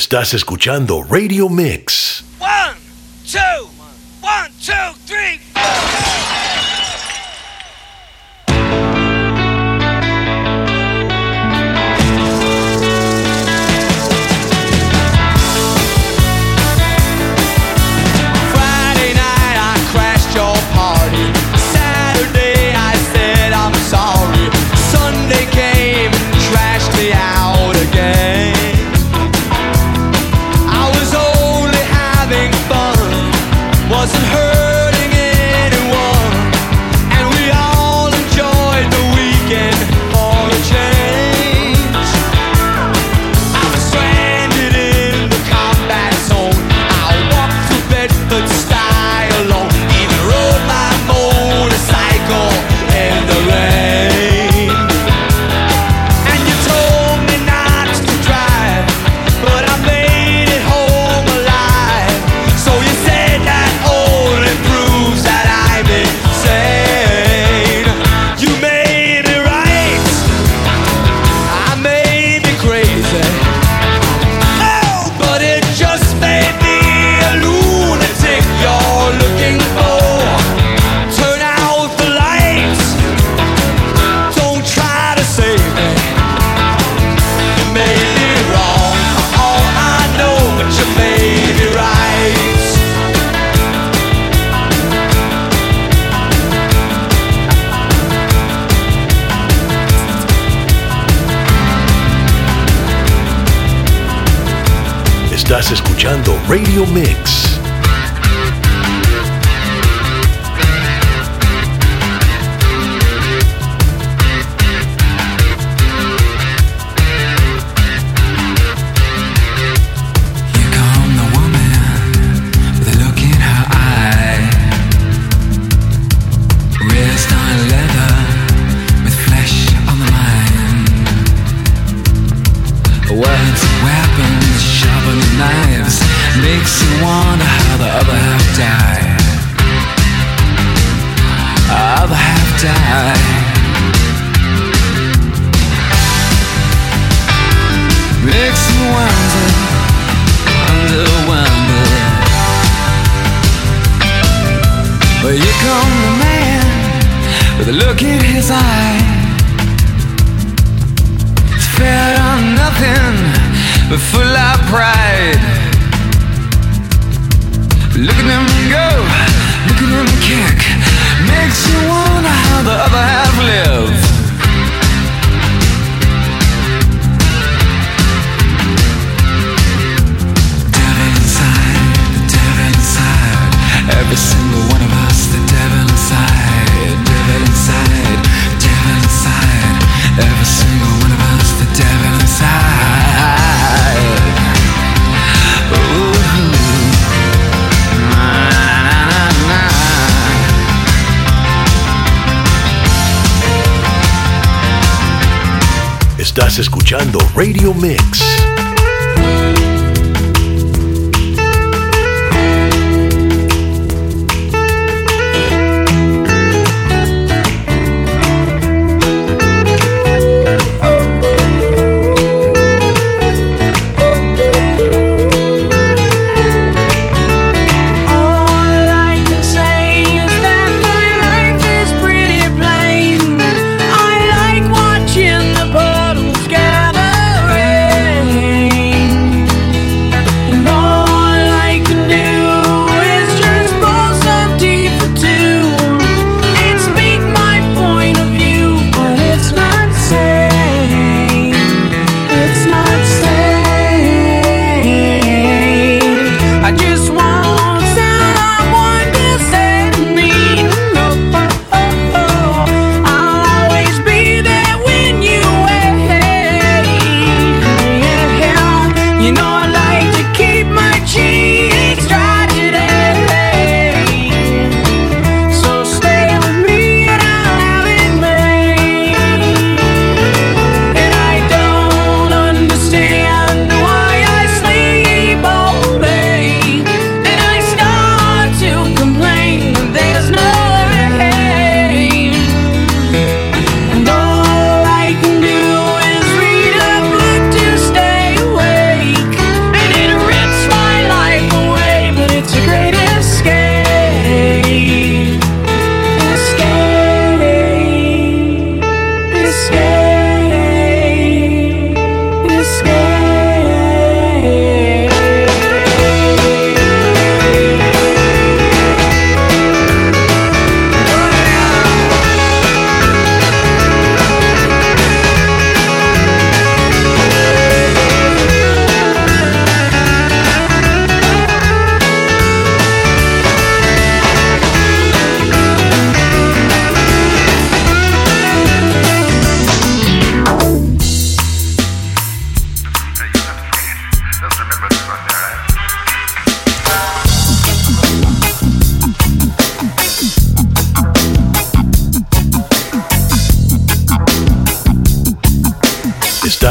Estás escuchando Radio Mix. Radio Mix. Escuchando Radio Mix.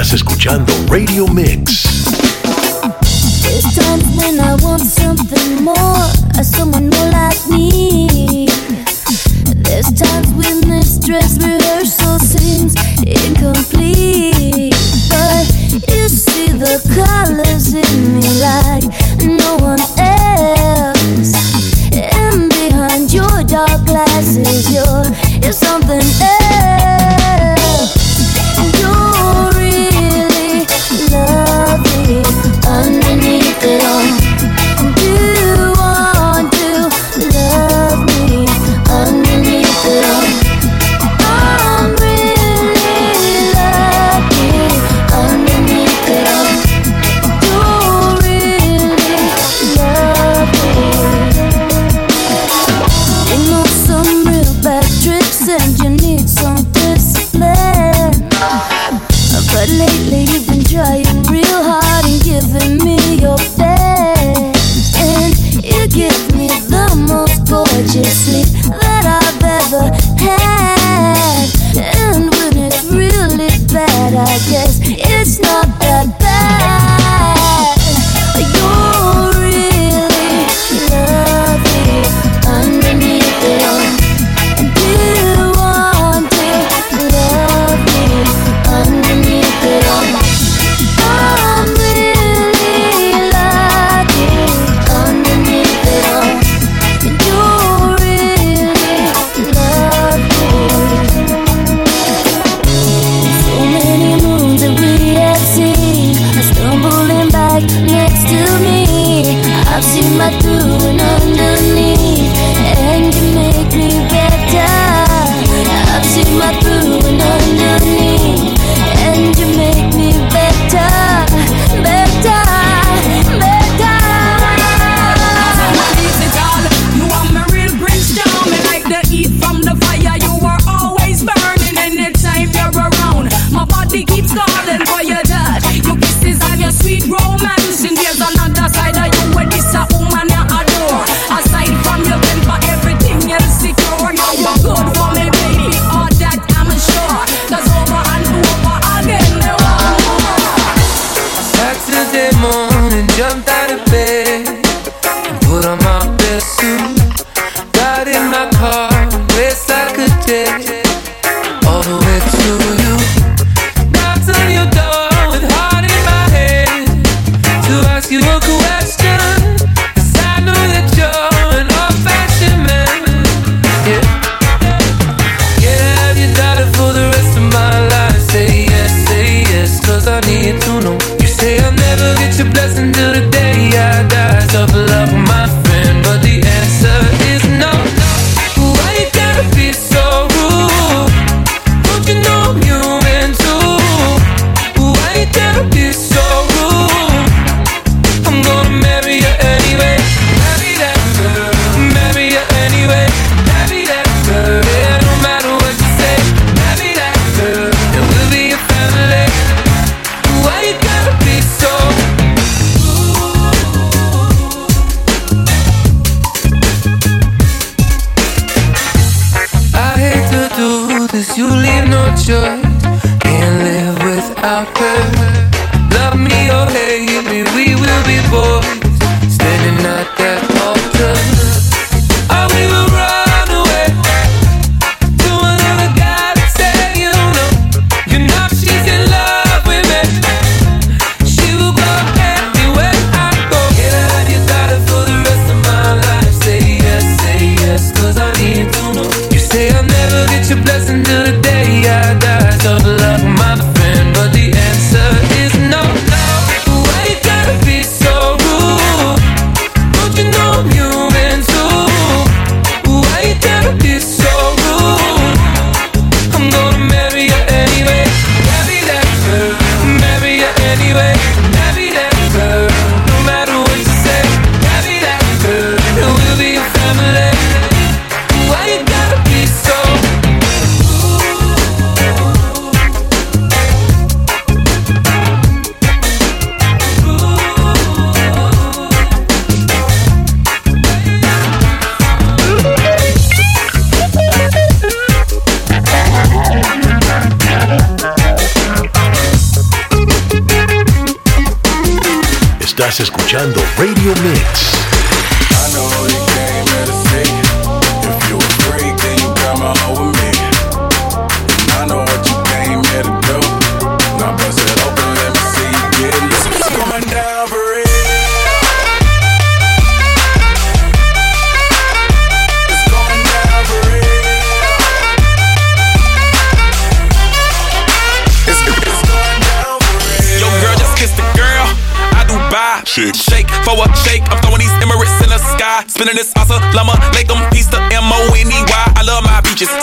Estás escuchando Radio Mix. There's times when I want something more, someone more like me. There's times when this dress rehearsal seems incomplete. But you see the colors in me like no one else. And behind your dark glasses, you're, you're something else. I do. out there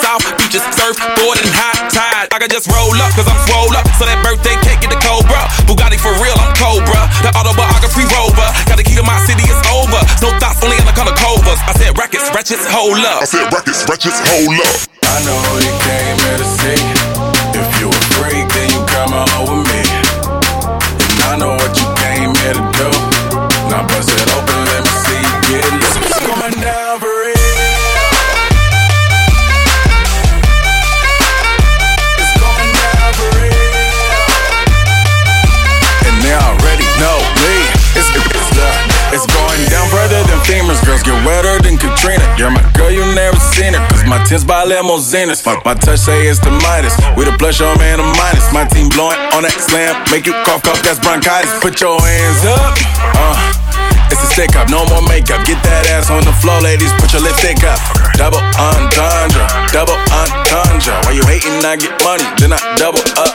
South beaches. Surf, board, and high tide. I can just roll up, cause I'm swole up. So that birthday cake get the Cobra. Bugatti for real, I'm Cobra. The autobiography rover. Got the key to my city, it's over. No thoughts, only on the color covers. I said rackets, ratchets, hold up. I said rackets, ratchets, hold up. I know you came here to see. Girls get wetter than Katrina. You're my girl, you never seen her. Cause my tins by limousines. My, my touch say it's the Midas. We the plus your man a minus. My team blowing on that slam. Make you cough, cough, that's bronchitis. Put your hands up. Uh. It's a stick up, no more makeup. Get that ass on the floor, ladies. Put your lipstick up. Double entendre, double entendre. Why you hating? I get money, then I double up.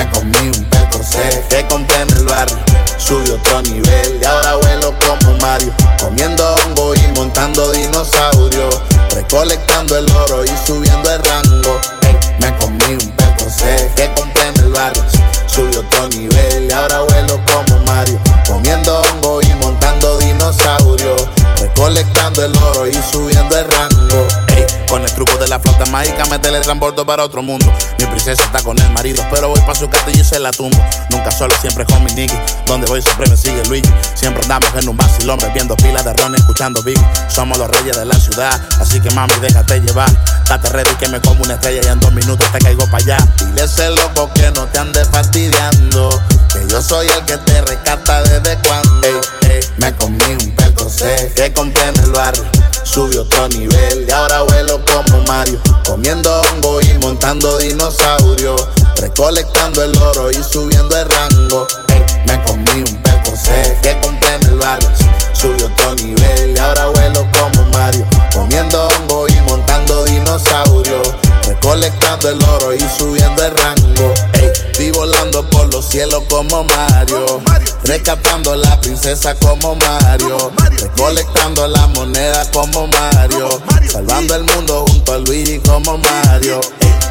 Me comí un Percocet que compré en el barrio. Subió otro nivel y ahora vuelo como Mario. Comiendo hongo y montando dinosaurios. Recolectando el oro y subiendo el rango. Ey, me comí un Percocet que compré en el barrio. Subió otro nivel y ahora vuelo como Mario. Comiendo hongo y montando dinosaurios. Recolectando el oro y subiendo el rango. Con el truco de la flauta mágica me teletransporto para otro mundo. Mi princesa está con el marido, pero voy pa' su castillo y se la tumbo. Nunca solo, siempre con mi nigga. Donde voy siempre me sigue Luigi. Siempre andamos en un vacilón bebiendo pilas de ron, escuchando Big. Somos los reyes de la ciudad, así que mami, déjate llevar. Date ready que me como una estrella y en dos minutos te caigo para allá. Dile ese loco que no te ande fastidiando. Y montando dinosaurios. Recolectando el oro y subiendo el rango. Me comí un Percocet que compré en el barrio. Subió otro nivel y ahora vuelo como Mario. Comiendo hongo y montando dinosaurios. Recolectando el oro y subiendo el rango. Ey, estoy volando por los cielos como Mario. Rescatando la princesa como Mario. Recolectando la moneda como Mario. Salvando el mundo junto a Luigi como Mario.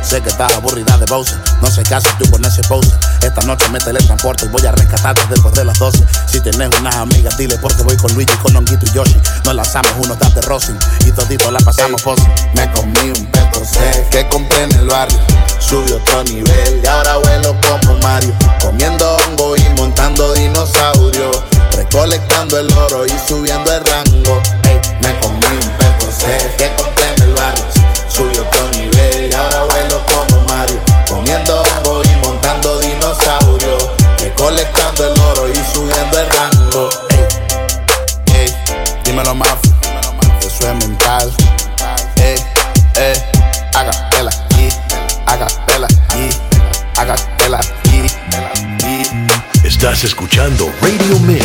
Sé que estás aburrida de Bowser. No sé qué haces tú con ese pose. Esta noche me teletransporto y voy a rescatarte después de las 12. Si tienes unas amigas, dile porque voy con Luigi, con Honguito y Yoshi. Nos lanzamos unos tap de Rossi y todito la pasamos posi. Me comí un Percocet que compré en el barrio. Subió otro nivel y ahora vuelo como Mario. Comiendo hongo y montando dinosaurios. Recolectando el oro y subiendo el rango. Escuchando Radio Mix.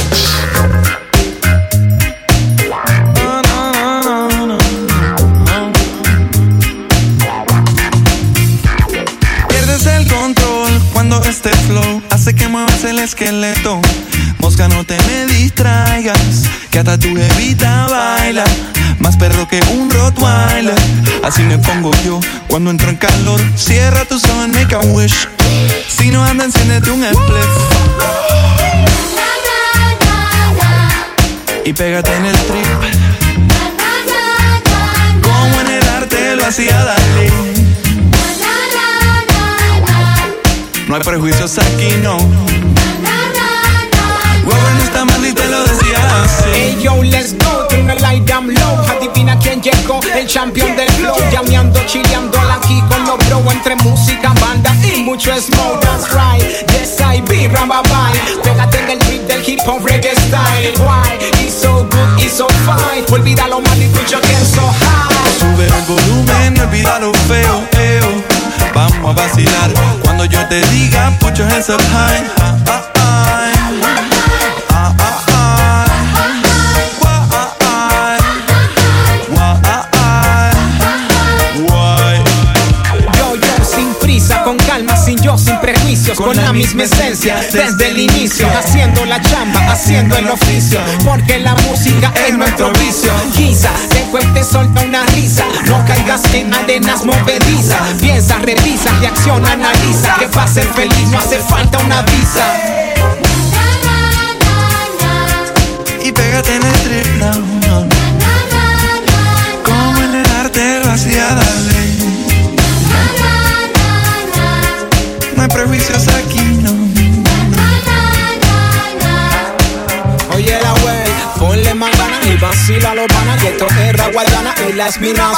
Pierdes el control cuando este flow hace que muevas el esqueleto. Mosca, no te me distraigas, que hasta tu evita baila. Más perro que un Rottweiler. Así me pongo yo cuando entro en calor. Cierra tus ojos, make a wish. Si no anda, enciéndete un spliff. Y pégate en el trip. Como en el arte lo hacía Dalí. No hay prejuicios aquí, no. Huevo no está mal y te lo decía Hey yo, let's go. me light down low. Adivina quién llegó, el champion del flow. Llameando, chileando aquí con los bro. Entre música, banda y mucho smoke. That's right, yes I be bye. Pégate en el beat del hip hop reggae style. Why? It's so good, it's so fine. Olvida lo mal y your hands so high. Sube el volumen, olvida lo feo, eo. Vamos a vacilar cuando yo te diga, put your hands up high. Con, la misma esencia, desde el inicio, haciendo la chamba, haciendo el oficio, porque la música es nuestro vicio. Quizá después te solta una risa, no caigas en arenas movedizas, piensa, revisa, reacciona, analiza, que para ser feliz no hace falta una visa. y pégate en el trip now. Como en el arte vacía, dale. Vacila los panas que esto es y las minas.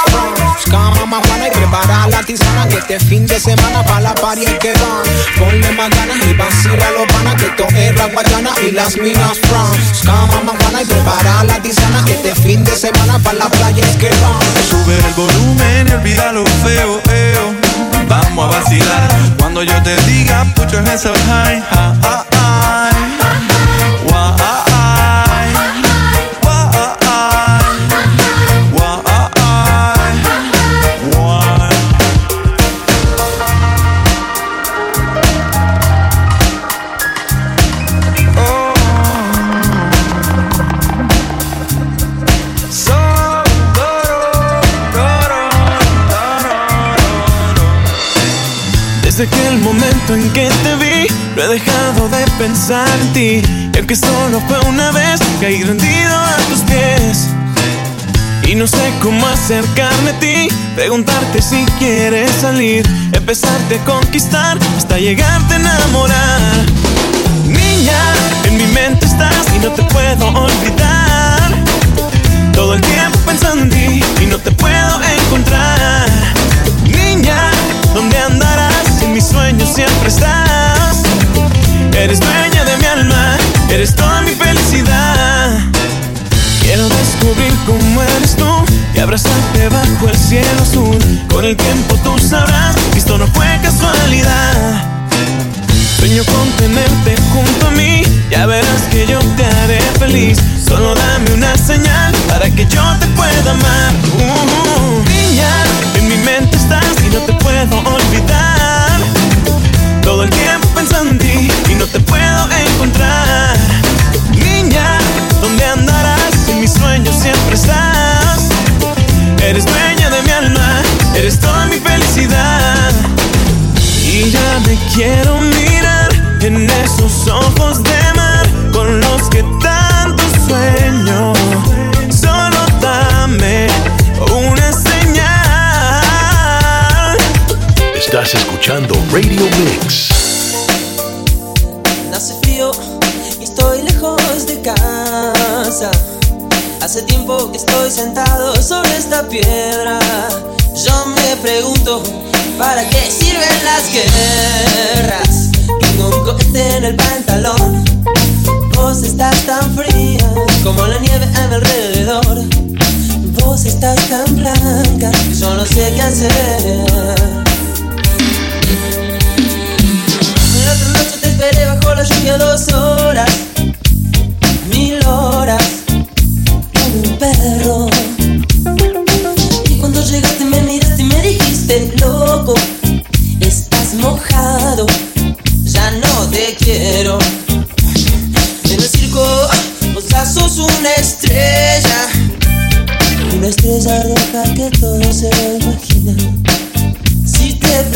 Cama más y prepara la tisana que este fin de semana pa' la party hay que van. Ponle más ganas y vacila los panas que esto es raguayana y las minas France. Cama más y prepara la tisana que este fin de semana pa' la playa hay que van. Sube el volumen y olvida lo feo, eo. Vamos a vacilar cuando yo te diga, put your hands high. Que te vi, no he dejado de pensar en ti. Y aunque solo fue una vez, caí rendido a tus pies. Y no sé cómo acercarme a ti, preguntarte si quieres salir, empezarte a conquistar hasta llegarte a enamorar. Niña, en mi mente estás y no te puedo olvidar. Radio Mix. Hace frío y estoy lejos de casa. Hace tiempo que estoy sentado sobre esta piedra. Yo me pregunto, ¿para qué sirven las guerras? Tengo un cohete en el pantalón. Vos estás tan fría como la nieve a mi alrededor. Vos estás tan blanca que yo no sé qué hacer. La otra noche te esperé bajo la lluvia dos horas, mil horas, como un perro. Y cuando llegaste me miraste y me dijiste, loco, estás mojado, ya no te quiero. En el circo, vos ya sos una estrella, una estrella roja que todo se imagina.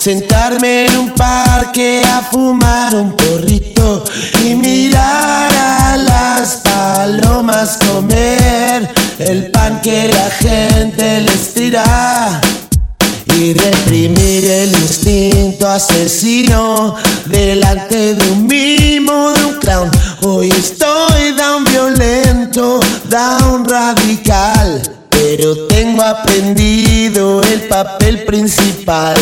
Sentarme en un parque a fumar un porrito y mirar a las palomas comer el pan que la gente les tira. Y reprimir el instinto asesino delante de un mimo, de un clown. Hoy estoy down violento, down radical. Pero tengo aprendido el papel principal.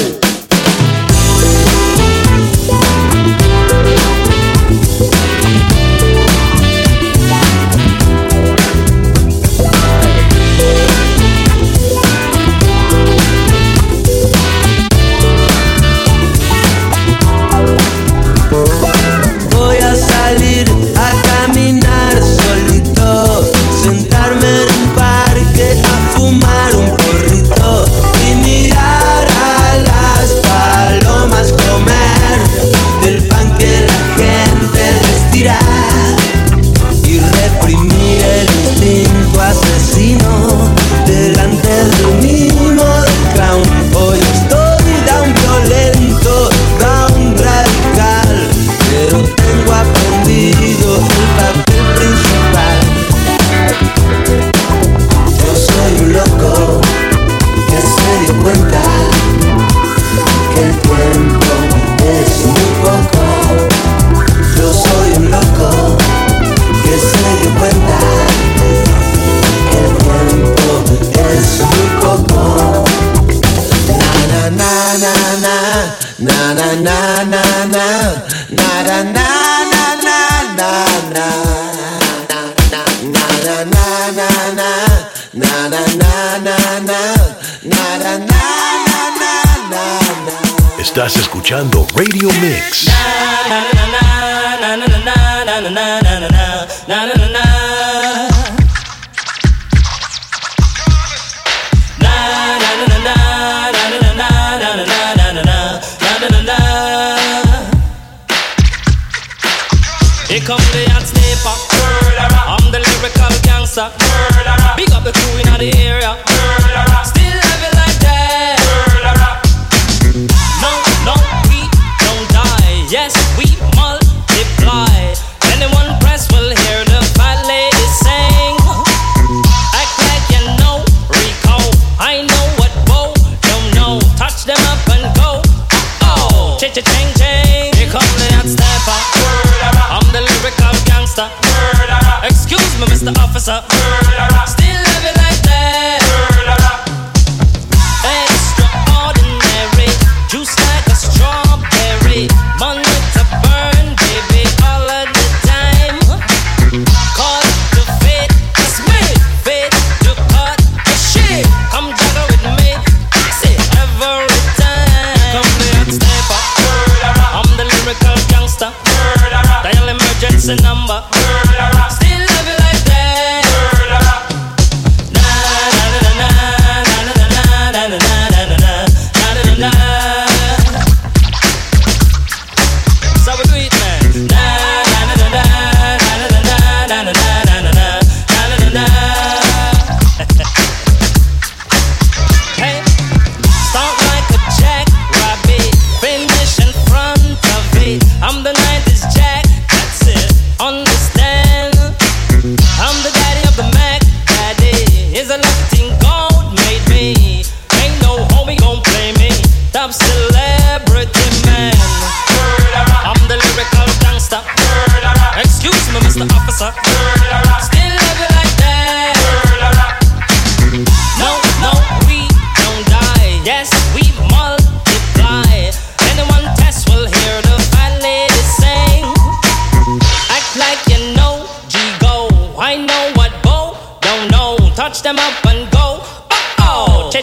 a number.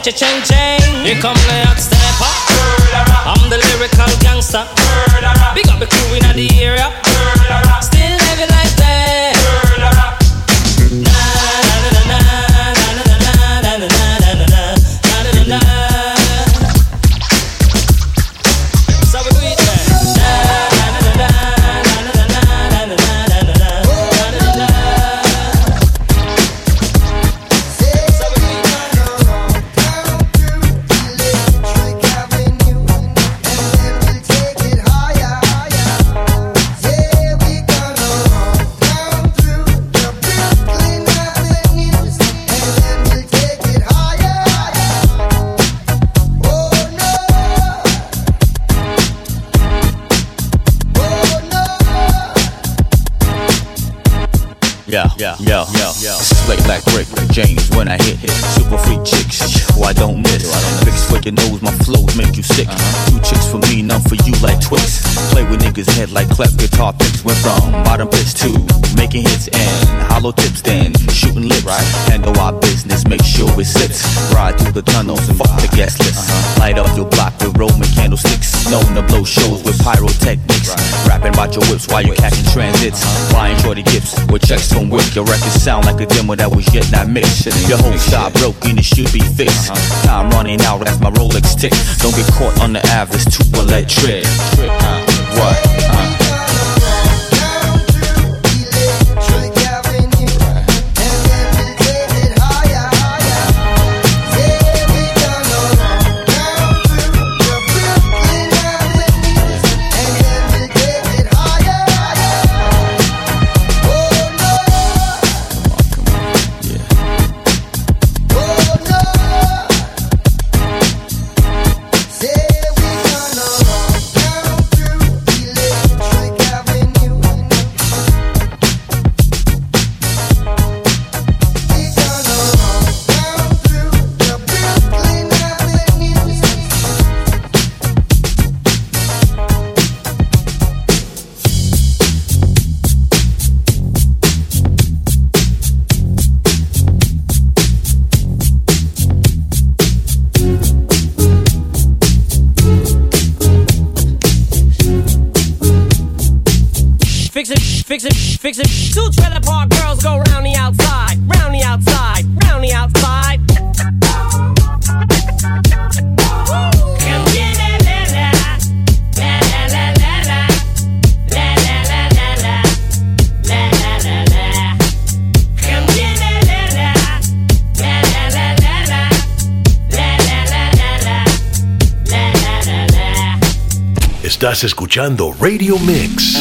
Cha-ching, ching. Here come the hot stepper. I'm the lyrical gangster. Big up the crew in the air. Yeah, yeah, yeah, yeah. Slate like Rick James when I hit. Super freak chicks, who I don't miss. Fix for your nose, my flows make you sick. Uh-huh. Two chicks for me, none for you like Twix. Play with niggas' head like cleft guitar picks. Went from bottom pitch to making hits and hollow tips, then shooting lips. Handle our business, make sure it sits. Ride through the tunnels and fuck the guest list. Light up your block with Roman candlesticks. Known to blow shows with pyrotechnics. Rapping about your whips while you're catching transits. Uh-huh. Buying shorty gifts with checks from. Your records sound like a demo that was yet not mixed. Your whole shop broken, it should be fixed. Uh-huh. Time running out as my Rolex tick. Don't get caught on the average, too electric. What? Fix Estás escuchando Radio Mix.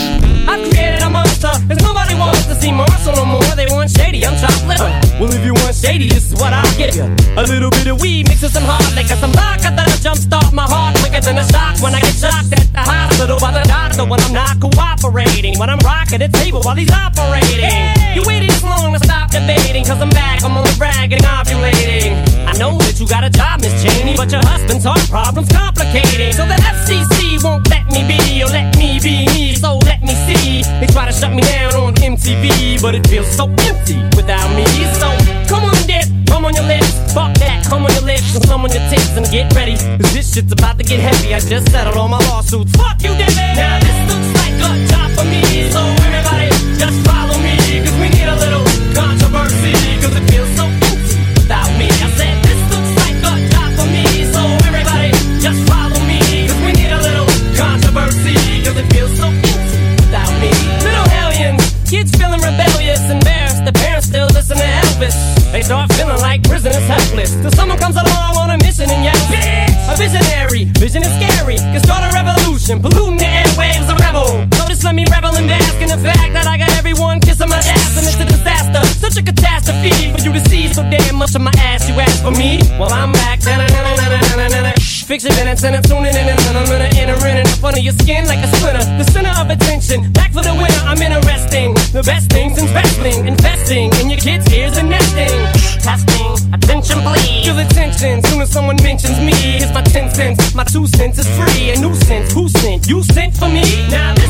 I've created a monster, cause nobody wants to see Marshall no more. They want shady, I'm chocolate. Well, if you want shady, this is what I'll give you. A little bit of weed mixed with some hard liquor, some vodka that'll jumpstart my heart quicker than a shock when I get shocked at the hospital by the doctor when I'm not cooperating. When I'm rocking the table while he's operating. You waited this long to stop debating, cause I'm back, I'm on the brag and ovulating. I know that you got a job, Miss Cheney, but your husband's heart problem's complicating. So the FCC won't let me be, or let me be me, so let me see. They try to shut me down on MTV, but it feels so empty without me. So come on, dip, come on your lips, fuck that, come on your lips, and some on your tits, and get ready. Cause this shit's about to get heavy. I just settled all my lawsuits. Fuck you, Dip. Now this looks vision is scary. Can start a revolution, polluting the airwaves, a rebel. Just let me revel and bask in the fact that I got everyone kissing my ass, and it's a disaster. Such a catastrophe for you to see so damn much of my ass. You ask for me? Well, I'm back. Fix your minutes and I'm tuning in and I'm gonna enter in and up under your skin like a splinter. The center of attention, back for the winner. I'm interesting. The best things in wrestling, investing in your kids' ears and nesting. Testing, attention please. Feel the tension soon as someone mentions my two cents is free. A nuisance, who sent? You sent for me. Now